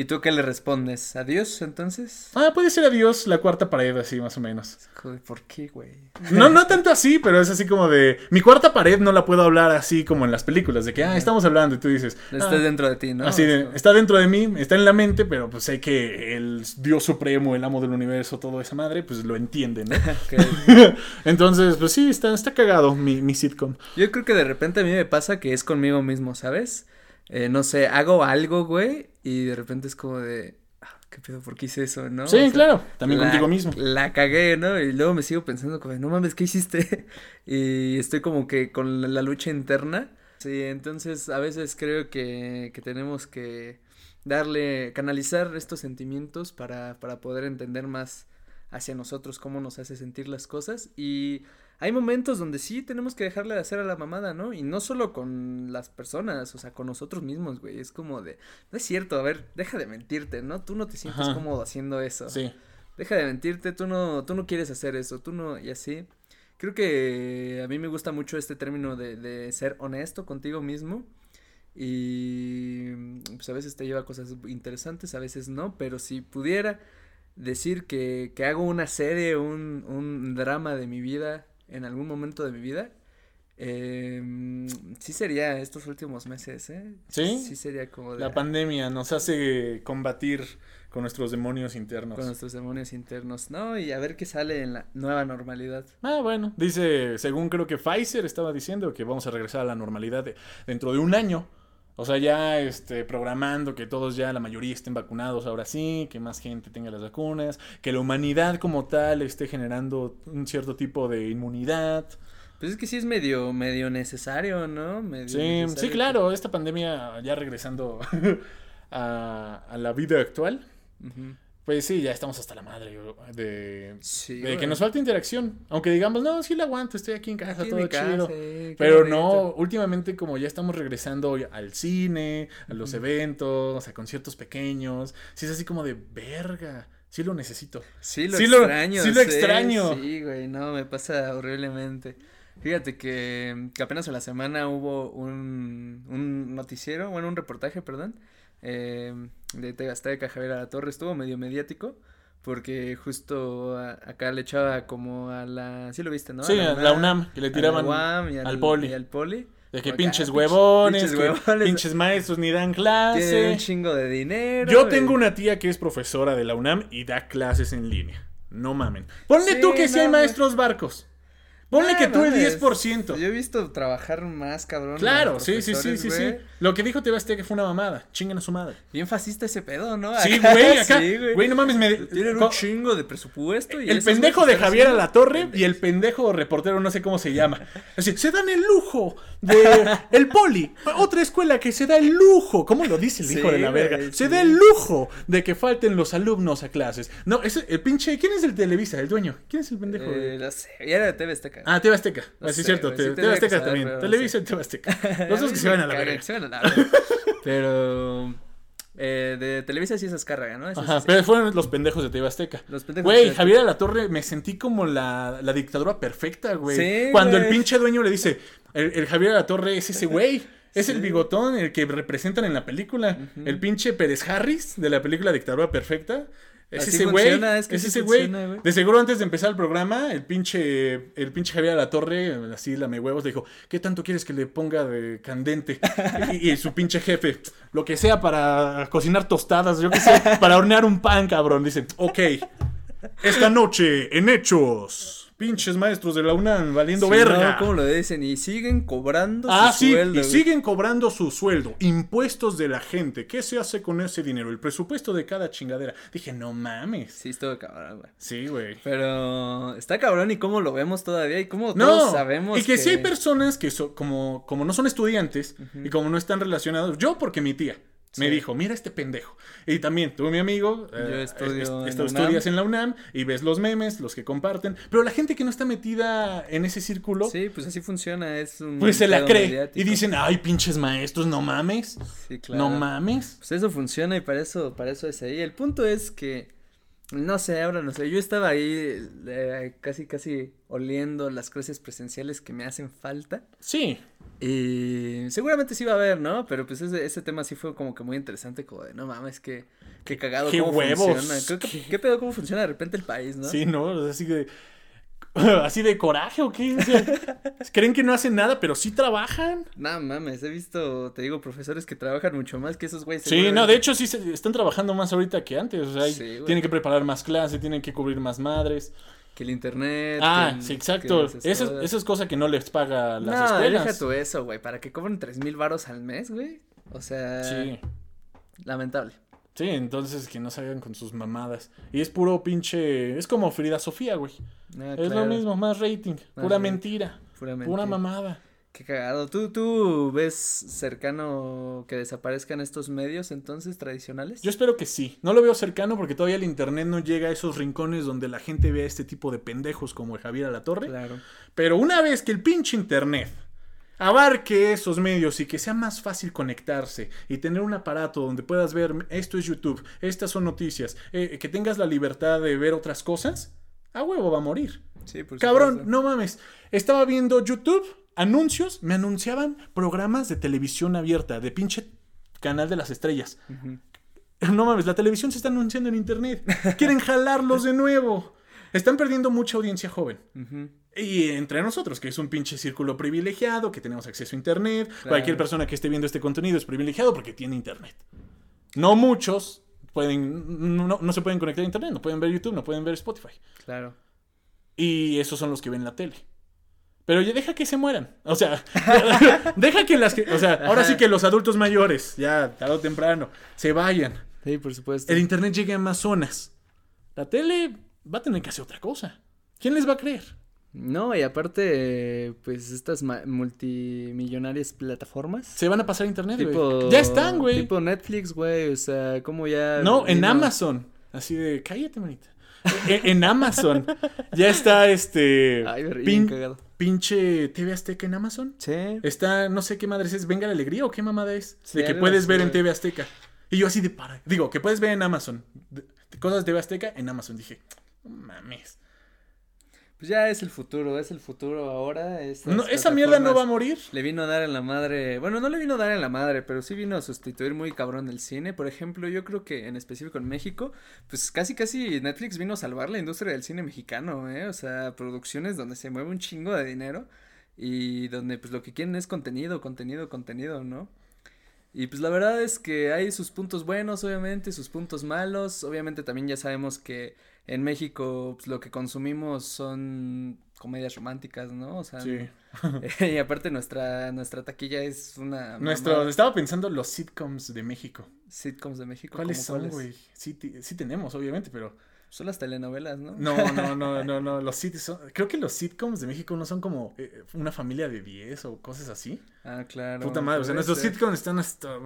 ¿Y tú qué le respondes? ¿Adiós entonces? Ah, puede ser a Dios la cuarta pared, así más o menos. Joder, ¿por qué, güey? No, no tanto así, pero es así como de, mi cuarta pared no la puedo hablar así como en las películas, de que, ah, estamos hablando y tú dices, Está "Ah, dentro de ti, ¿no? Así de, está dentro de mí, está en la mente, pero pues sé que el Dios supremo, el amo del universo, todo esa madre, pues lo entiende, ¿no? Entonces, pues sí, está, está cagado mi, mi sitcom. Yo creo que de repente a mí me pasa que es conmigo mismo, ¿sabes? eh, no sé, hago algo, güey, y de repente es como de, ah, ¿qué pedo? ¿Por qué hice eso, no? Sí, O sea, claro, también la- contigo mismo. La cagué, ¿no? Y luego me sigo pensando como, de, no mames, ¿qué hiciste? y estoy como que con la, la lucha interna. Sí, entonces a veces creo que, que tenemos que darle, canalizar estos sentimientos para, para poder entender más hacia nosotros cómo nos hace sentir las cosas y hay momentos donde sí tenemos que dejarle de hacer a la mamada, ¿no? Y no solo con las personas, o sea, con nosotros mismos, güey. Es como de, no es cierto, a ver, deja de mentirte, ¿no? Tú no te sientes Ajá. cómodo haciendo eso. Sí. Deja de mentirte, tú no, tú no quieres hacer eso, tú no, y así. Creo que a mí me gusta mucho este término de, de ser honesto contigo mismo. Y pues a veces te lleva a cosas interesantes, a veces no, pero si pudiera decir que, que hago una serie, un, un drama de mi vida en algún momento de mi vida, eh, sí sería estos últimos meses, ¿eh? ¿Sí? Sí sería como de... La pandemia nos hace combatir con nuestros demonios internos. con nuestros demonios internos, ¿no? Y a ver qué sale en la nueva normalidad. Ah, bueno. Dice, según creo que Pfizer estaba diciendo que vamos a regresar a la normalidad de- dentro de un año. O sea, ya este, programando que todos ya, la mayoría estén vacunados ahora sí, que más gente tenga las vacunas, que la humanidad como tal esté generando un cierto tipo de inmunidad. Pues es que sí es medio, medio necesario, ¿no? Medio Sí, necesario sí, claro, esta pandemia ya regresando a, a la vida actual. Pues sí, ya estamos hasta la madre de, Sí, de que nos falta interacción. Aunque digamos, no, sí la aguanto, estoy aquí en casa, Aquí todo casa, chido. eh, Pero bonito. no, últimamente como ya estamos regresando al cine, a los eventos, a conciertos pequeños, sí es así como de verga, sí lo necesito. Sí lo Sí lo- extraño. sí lo extraño. Sí, güey, no, me pasa horriblemente. Fíjate que, que apenas en la semana hubo un, un noticiero, bueno, un reportaje, perdón, eh, de TV Azteca, Javier La Torre, estuvo medio mediático, porque justo a- acá le echaba como a la, sí lo viste, ¿no? sí, a la UNAM, que le a la tiraban UAM y al poli. y al poli. de que Como pinches ah, huevones, pinches que huevones, pinches maestros ni dan Tienen clase. un chingo de dinero. Yo tengo una tía que es profesora de la UNAM y da clases en línea. No mamen. Ponle Sí, tú que no, hay maestros barcos. Ponle Ah, que tú el mames. 10%. Yo he visto trabajar más cabrón. a Claro, sí, sí, sí, sí, sí. Lo que dijo TV Azteca fue una mamada. Chingan a su madre. Bien fascista ese pedo, ¿no? Sí, güey, acá. sí, güey. Güey, no mames, me. Tienen un chingo de presupuesto y el pendejo de Javier haciendo Alatorre y el pendejo reportero, no sé cómo se llama. Así, se dan el lujo de el poli. Otra escuela que se da el lujo. ¿Cómo lo dice el Sí, hijo de la verga? güey, Se sí. da el lujo de que falten los alumnos a clases. No, ese, el pinche. ¿Quién es el Televisa? El dueño. ¿Quién es el pendejo? Eh, no sé, ya era de TV Azteca. Ah, TV Azteca. No Así es sé, cierto. te- sí TV tendría que Azteca saber, también. pero Televisa y TV Azteca. Los dos que se van a la verga. Se van a la verga. Pero eh, de Televisa sí es Azcárraga, ¿no? Ajá, sí- pero fueron los pendejos de TV Azteca. Los pendejos de Güey, Javier a la Torre, me sentí como la, la dictadura perfecta, güey. Sí, Cuando el pinche dueño le dice, el, el Javier a la Torre es ese güey. Es el Sí. bigotón, el que representan en la película. El pinche Pérez Harris de la película Dictadura Perfecta. Es Así ese güey. es que es sí ese güey. De seguro antes de empezar el programa, el pinche, el pinche Javier a la Torre, así lame huevos, le dijo, ¿qué tanto quieres que le ponga de candente? y, y su pinche jefe, lo que sea para cocinar tostadas, yo qué sé, para hornear un pan, cabrón. Dice, ok, esta noche en Hechos, pinches maestros de la UNAM valiendo Sí, verga. no, ¿Cómo lo dicen? Y siguen cobrando Ah, su sí, sueldo. y siguen cobrando su sueldo, impuestos de la gente. ¿Qué se hace con ese dinero? El presupuesto de cada chingadera. Dije, no mames. Sí, estuvo cabrón, güey. Sí, güey. Pero está cabrón y cómo lo vemos todavía y cómo No, todos sabemos y que, sí hay personas que so- como, como no son estudiantes y como no están relacionados, yo porque mi tía me dijo, mira este pendejo. Y también tuve mi amigo, eh, estudio es- en estudias en la UNAM y ves los memes, los que comparten, pero la gente que no está metida en ese círculo, Sí, pues así funciona, es un pues se la cree mediático. y dicen, ay, pinches maestros, no mames, Sí, claro. no mames. Pues eso funciona y para eso, para eso es ahí. El punto es que, no sé, ahora no sé, yo estaba ahí eh, casi, casi oliendo las clases presenciales que me hacen falta. Sí, Y seguramente sí va a haber, ¿no? Pero pues ese, ese tema sí fue como que muy interesante, como de, no mames, que, qué cagado Qué cómo huevos. funciona. ¿Qué, qué, qué pedo cómo funciona de repente el país, no? sí, ¿no? Así de... Así de coraje o qué? O sea, creen que no hacen nada, pero sí trabajan. No mames, he visto, te digo, profesores que trabajan mucho más que esos güeyes. Sí, no, de hecho sí se- están trabajando más ahorita que antes. O sea, hay- Sí, güey. tienen que preparar más clases, tienen que cubrir más madres. Que el internet. Ah, que- sí, exacto. Esa es, escuelas. esa es cosa que no les paga las no, escuelas. deja tú eso, güey. Para que cobren tres mil varos al mes, güey. O sea, Sí. lamentable. Sí, entonces que no salgan con sus mamadas. Y es puro pinche. Es como Frida Sofía, güey. Ah, es claro, lo mismo, más rating. pura mentira. Pura, Pura mentira. mamada. Qué cagado. ¿Tú, ¿Tú ves cercano que desaparezcan estos medios entonces tradicionales? Yo espero que sí. No lo veo cercano porque todavía el internet no llega a esos rincones donde la gente vea este tipo de pendejos como el Javier Alatorre. Claro. Pero una vez que el pinche internet abarque esos medios y que sea más fácil conectarse y tener un aparato donde puedas ver esto es YouTube, estas son noticias, eh, que tengas la libertad de ver otras cosas, a huevo va a morir. Sí, por Cabrón, no mames. Estaba viendo YouTube, anuncios, me anunciaban programas de televisión abierta, de pinche canal de las estrellas. No mames, la televisión se está anunciando en internet. Quieren jalarlos de nuevo. Están perdiendo mucha audiencia joven. Y entre nosotros, que es un pinche círculo privilegiado, que tenemos acceso a internet, cualquier persona que esté viendo este contenido es privilegiado porque tiene internet. No muchos pueden, no, no se pueden conectar a internet, no pueden ver YouTube, no pueden ver Spotify. Claro. Y esos son los que ven la tele. Pero ya deja que se mueran. O sea, deja que las que. O sea, ahora sí que los adultos mayores, ya tarde o temprano, se vayan. Sí, por supuesto. El internet llegue a más zonas. La tele va a tener que hacer otra cosa. ¿Quién les va a creer? No, y aparte, pues estas multimillonarias plataformas. Se van a pasar a internet, güey. Tipo. Ya están, güey. Tipo Netflix, güey. O sea, como ya. No, en Amazon. Así de, cállate, manita. E- en Amazon. Ya está este. Ay, me reí pin- bien cagado. Pinche TV Azteca en Amazon. Sí. Está, no sé qué madres es, Venga la Alegría o qué mamada es. Sí, de que puedes ver en. TV Azteca. Y yo así de para. Digo, que puedes ver en Amazon. De- de cosas de TV Azteca en Amazon. Dije, mames. Pues ya es el futuro, es el futuro ahora. No, esa mierda no va a morir. Le vino a dar en la madre. Bueno, no le vino a dar en la madre, pero sí vino a sustituir muy cabrón el cine. Por ejemplo, yo creo que en específico en México, pues casi casi Netflix vino a salvar la industria del cine mexicano, ¿eh? O sea, producciones donde se mueve un chingo de dinero y donde pues lo que quieren es contenido, contenido, contenido, ¿no? Y pues la verdad es que hay sus puntos buenos, obviamente, sus puntos malos. Obviamente también ya sabemos que en México pues, lo que consumimos son comedias románticas, ¿no? O sea, Sí. y aparte nuestra nuestra taquilla es una Nuestro, estaba pensando los sitcoms de México. sitcoms de México. ¿Cuáles ¿cómo son, güey? Sí, tenemos, obviamente, pero. Son las telenovelas, ¿no? No, no, no, no, no. Los sit son- Creo que los sitcoms de México no son como eh, una familia de 10 o cosas así. Ah, claro. Puta madre, o sea, nuestros ser. sitcoms están hasta.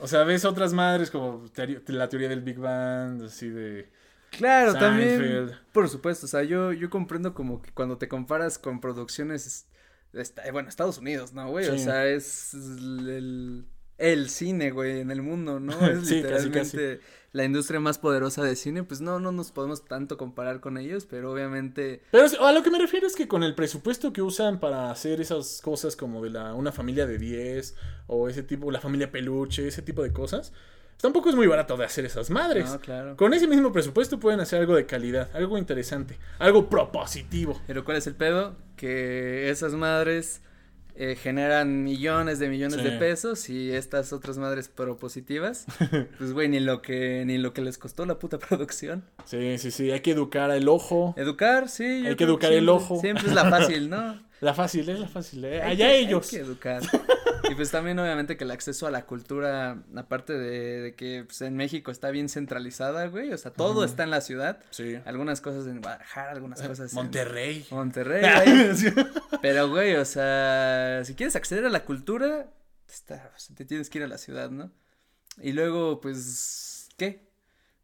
O sea, ves otras madres como la teoría del Big Bang, así de. Claro, también. Por supuesto, o sea, yo, yo comprendo como que cuando te comparas con producciones, esta- bueno, Estados Unidos, ¿no, güey? O sea, es el, el cine, güey, en el mundo, ¿no? Es Sí, casi, literalmente la industria más poderosa de cine, pues no, no nos podemos tanto comparar con ellos, pero obviamente, Pero a lo que me refiero es que con el presupuesto que usan para hacer esas cosas como de la una familia de 10 o ese tipo, la familia peluche, ese tipo de cosas, tampoco es muy barato de hacer esas madres. no, claro. Con ese mismo presupuesto pueden hacer algo de calidad, algo interesante, algo propositivo. Pero ¿cuál es el pedo? Que esas madres eh, generan millones de millones Sí. de pesos y estas otras madres propositivas, pues güey, ni lo que ni lo que les costó la puta producción. Sí, sí, sí, hay que educar al ojo. Educar, sí. Hay que educar el siempre- ojo. Siempre es la fácil, ¿no? La fácil, es la fácil. eh. Allá que- ellos. Hay que educar. Y pues también obviamente que el acceso a la cultura, aparte de, de que pues, en México está bien centralizada, güey, o sea, todo está en la ciudad. Sí. Algunas cosas en Guadalajara, algunas cosas en Monterrey. Monterrey. ahí. Pero, güey, o sea, si quieres acceder a la cultura, está, te tienes que ir a la ciudad, ¿no? Y luego, pues, ¿qué?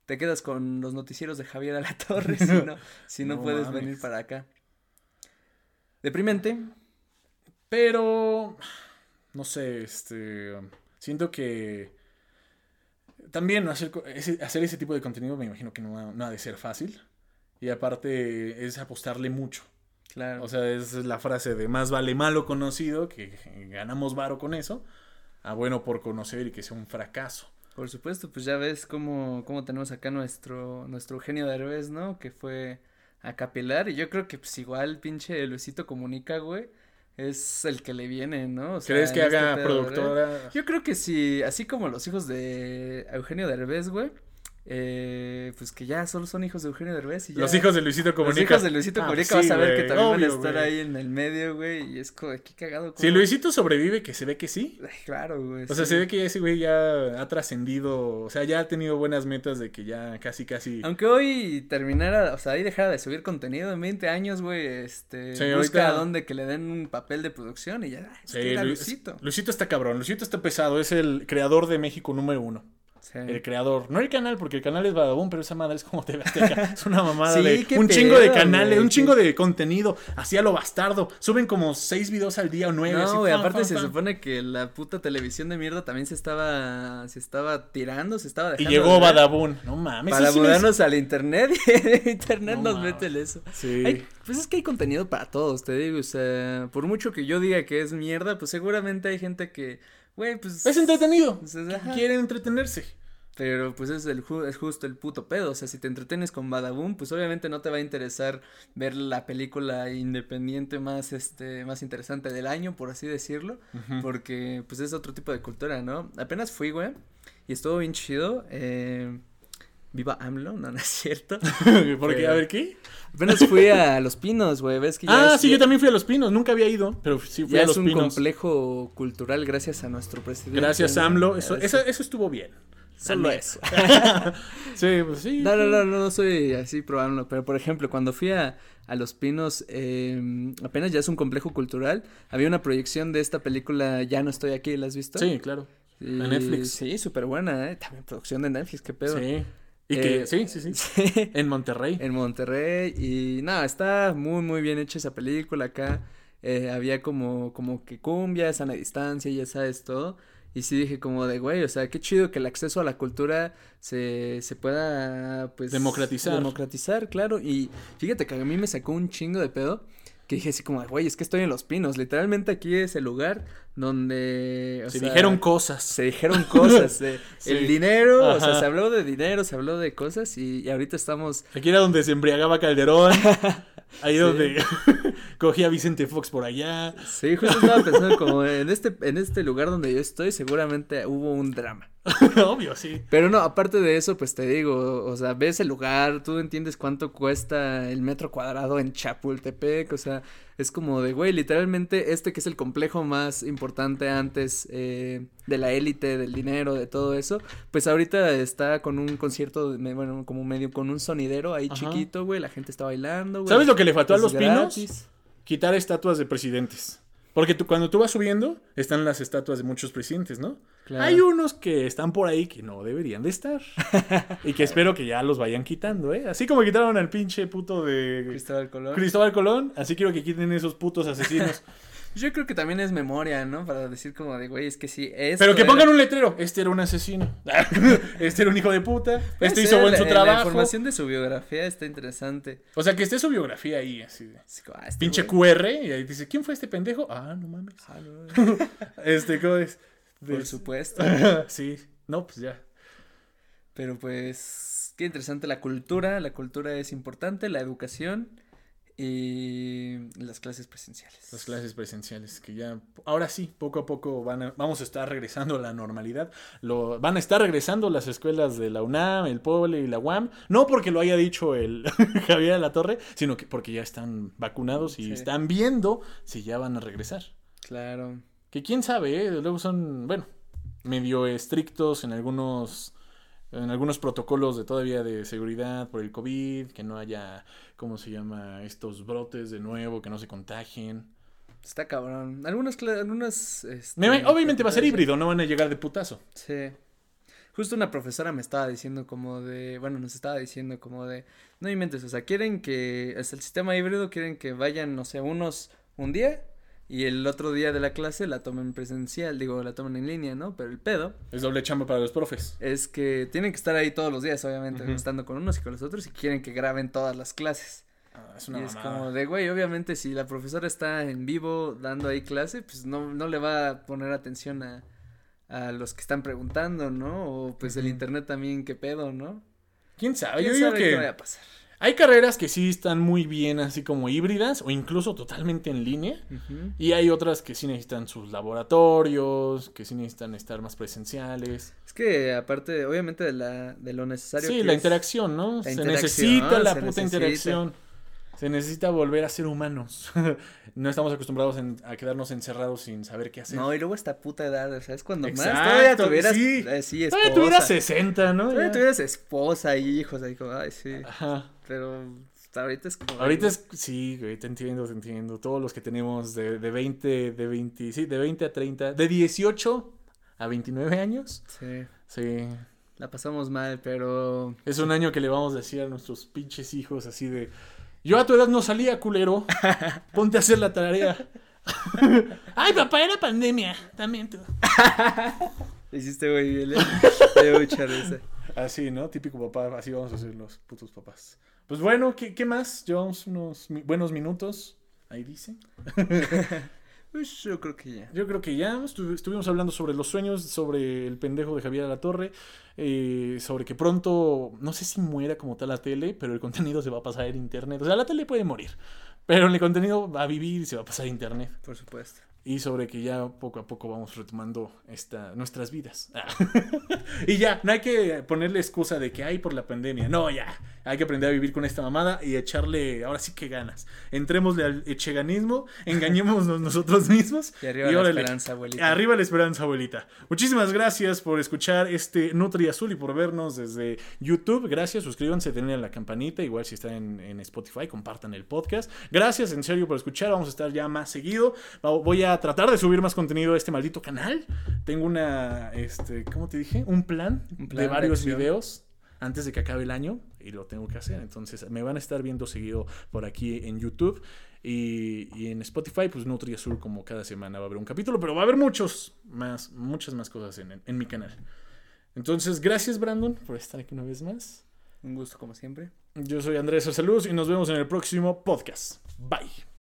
Te quedas con los noticieros de Javier Alatorre si no, si no, No puedes mames. venir para acá. Deprimente. Pero, no sé, este, siento que también hacer, hacer ese tipo de contenido me imagino que no ha, no ha de ser fácil. Y aparte es apostarle mucho. Claro. O sea, es la frase de más vale malo conocido, que ganamos varo con eso, a bueno por conocer y que sea un fracaso. Por supuesto, pues ya ves cómo, cómo tenemos acá nuestro, nuestro Eugenio Derbez, ¿no? Que fue a capelar y yo creo que pues igual pinche Luisito Comunica, güey, es el que le viene, ¿no? O sea, ¿Crees que este haga pedo, ¿verdad? productora? Yo creo que sí, así como los hijos de Eugenio Derbez, güey, eh, pues que ya solo son hijos de Eugenio Derbez y ya. Los hijos de Luisito Comunica. Los hijos de Luisito Ah, Comunica sí, vas a ver que también van a estar ahí en el medio, güey, y es como, qué cagado. Si Luisito sobrevive, que se ve que sí. Ay, claro, güey. O sea, se ve que ese güey ya ha trascendido, o sea, ya ha tenido buenas metas de que ya casi, casi... Aunque hoy terminara, o sea, ahí dejara de subir contenido en 20 años, güey, este, Sí, busca ahorita- a dónde que le den un papel de producción y ya, es Sí, que era Luis- Luisito. Luisito está cabrón, Luisito está pesado, es el creador de México número uno. Sí. El creador, no el canal, porque el canal es Badabun, pero esa madre es como TV Azteca. Es una mamada Sí, de un chingo de canales, un chingo de contenido, así a lo bastardo. Suben como seis videos al día o nueve. No, güey, aparte se supone que la puta televisión de mierda también se estaba, se estaba tirando, se estaba Y dejando. llegó de Badabun. No mames. Para sí mudarnos al internet y internet No nos mete el eso. Sí. Hay- pues es que hay contenido para todos, te digo, o sea, por mucho que yo diga que es mierda, pues seguramente hay gente que, güey, pues. Es entretenido. pues. Quieren entretenerse. Pero pues es, el, ju- es justo el puto pedo. O sea, si te entretienes con Badaboom, pues obviamente no te va a interesar ver la película independiente más, este, más interesante del año, por así decirlo. Porque pues es otro tipo de cultura, ¿no? Apenas fui, güey, y estuvo bien chido. Eh, Viva AMLO, no, no es cierto. Porque, Pero- a ver, ¿qué? Apenas fui a Los Pinos, güey, ves que ya Ah, es- sí, ya- yo también fui a Los Pinos. Nunca había ido, pero sí fui Ya a es Los un Pinos. complejo cultural gracias a nuestro presidente. Gracias. AMLO. Eso, eso, eso estuvo bien. Solo eso. sí, pues sí. No, no, no, no, no soy así probando, pero por ejemplo, cuando fui a, a Los Pinos, eh, apenas ya es un complejo cultural, había una proyección de esta película Ya no estoy aquí, ¿la has visto? Sí, claro. Y- en Netflix. Sí, súper buena, ¿eh? También producción de Netflix, qué pedo. Sí. Y Eh, que, sí, sí, sí. sí. En Monterrey. en Monterrey y nada, está muy muy bien hecha esa película acá. eh, había como como que cumbia, sana distancia, ya sabes todo. Y sí dije como de güey, o sea, qué chido que el acceso a la cultura se, se pueda pues Democratizar. democratizar, claro. Y fíjate que a mí me sacó un chingo de pedo. Que dije así como de, güey, es que estoy en Los Pinos. Literalmente aquí es el lugar donde. o Se sea, dijeron cosas. se dijeron cosas. de Sí. El dinero, o sea, se habló de dinero, se habló de cosas. Y, y ahorita estamos Aquí era donde se embriagaba Calderón. Ahí Sí. donde cogía Vicente Fox por allá. Sí, justo estaba pensando como en este, en este lugar donde yo estoy, seguramente hubo un drama. Obvio, sí. Pero no, aparte de eso, pues te digo, o sea, ves el lugar, tú entiendes cuánto cuesta el metro cuadrado en Chapultepec, o sea, es como de, güey, literalmente este que es el complejo más importante antes eh, de la élite, del dinero, de todo eso, pues ahorita está con un concierto, de- bueno, como medio con un sonidero ahí Ajá. chiquito, güey, la gente está bailando, güey. ¿Sabes lo que le faltó a es los pinos? Quitar estatuas de presidentes. Porque tú, cuando tú vas subiendo, están las estatuas de muchos presidentes, ¿no? Claro. Hay unos que están por ahí que no deberían de estar. y que espero que ya los vayan quitando, ¿eh? Así como quitaron al pinche puto de Cristóbal Colón. Cristóbal Colón, así quiero que quiten esos putos asesinos. Yo creo que también es memoria, ¿no? Para decir como de, güey, es que sí, es. Pero que pongan un letrero. Este era un asesino. este era un hijo de puta. Este hizo buen su La trabajo. información de su biografía está interesante. O sea, que esté su biografía ahí, así de. Ah, este Pinche güey. QR. Y ahí dice, ¿quién fue este pendejo? Ah, no mames. Ah, no, este, ¿cómo es? Por supuesto. sí. No, pues ya. Pero pues, qué interesante la cultura. La cultura es importante, la educación y las clases presenciales. Las clases presenciales, que ya, ahora sí, poco a poco van a- vamos a estar regresando a la normalidad. Lo, van a estar regresando las escuelas de la UNAM, el POBLE y la UAM. No porque lo haya dicho el Javier de la Torre, sino que porque ya están vacunados y Sí. están viendo si ya van a regresar. Claro. Que quién sabe, ¿eh? luego son, bueno, medio estrictos en algunos en algunos protocolos de todavía de seguridad por el COVID, que no haya, ¿cómo se llama? Estos brotes de nuevo, que no se contagien. Está cabrón. Algunas, algunas, este, Me obviamente va a ser híbrido, no van a llegar de putazo. Sí. Justo una profesora me estaba diciendo como de, bueno, nos estaba diciendo como de, no inventes, o sea, quieren que, es el sistema híbrido, quieren que vayan, no sé, unos un día y el otro día de la clase la tomen presencial, digo, la tomen en línea, ¿no? Pero el pedo Es doble chamba para los profes. es que tienen que estar ahí todos los días, obviamente, Ujú. estando con unos y con los otros y quieren que graben todas las clases. Ah, es y una es mamada. como de, güey, obviamente si la profesora está en vivo dando ahí clase, pues no, no le va a poner atención a, a los que están preguntando, ¿no? O pues el internet también, qué pedo, ¿no? ¿Quién sabe? ¿Quién Yo digo sabe qué vaya que a pasar? Hay carreras que sí están muy bien así como híbridas o incluso totalmente en línea. Y hay otras que sí necesitan sus laboratorios, que sí necesitan estar más presenciales. Es que aparte, obviamente, de, la, de lo necesario Sí, que la es- interacción, ¿no? se interacción, necesita la se puta necesita. interacción. Se necesita volver a ser humanos. no estamos acostumbrados en- a quedarnos encerrados sin saber qué hacer. No, y luego esta puta edad, o sea, es cuando más Exacto, todavía tuvieras, sí. eh, sí, Todavía esposa. tuviera 60, ¿no? Todavía Ya. tuvieras esposa y hijos ahí como, ay, sí, Ajá. Pero ahorita es como... Ahorita es, sí, güey, te entiendo, te entiendo. Todos los que tenemos de, de 20, de 20, sí, de 20 a 30, de 18 a 29 años. Sí, Sí, la pasamos mal, pero... es un año que le vamos a decir a nuestros pinches hijos así de, yo a tu edad no salía, culero, ponte a hacer la tarea. Ay, papá, era pandemia, también tú. Hiciste muy bien, ¿eh? Me dio mucha risa. Así, ¿no? Típico papá, así vamos a ser los putos papás. Pues bueno, ¿qué, qué más? Llevamos unos mi- buenos minutos, ahí dice. Pues yo creo que ya. Yo creo que ya estu- estuvimos hablando sobre los sueños, sobre el pendejo de Javier La Torre, sobre que pronto, no sé si muera como tal la tele, pero el contenido se va a pasar en internet. O sea, la tele puede morir, pero el contenido va a vivir y se va a pasar a internet. Por supuesto. Y sobre que ya poco a poco vamos retomando esta, nuestras vidas. y ya, no hay que ponerle excusa de que hay por la pandemia. No, ya. Hay que aprender a vivir con esta mamada y echarle, ahora sí que ganas. Entrémosle al echeganismo, engañémonos nosotros mismos. Y arriba la órale. esperanza, abuelita. Arriba la esperanza, abuelita. Muchísimas gracias por escuchar este Nutri Azul y por vernos desde YouTube. Gracias, suscríbanse, denle a la campanita. Igual si están en, en Spotify, compartan el podcast. Gracias, en serio, por escuchar. Vamos a estar ya más seguido. Voy a tratar de subir más contenido a este maldito canal. Tengo una, este, ¿cómo te dije? Un plan, Un plan de varios videos antes de que acabe el año y lo tengo que hacer. Entonces me van a estar viendo seguido por aquí en YouTube y, y en Spotify, pues Nutri Azul como cada semana va a haber un capítulo, pero va a haber muchos más, muchas más cosas en, en mi canal. Entonces, gracias Brandon por estar aquí una vez más. Un gusto como siempre. Yo soy Andrés Salud y nos vemos en el próximo podcast. Bye.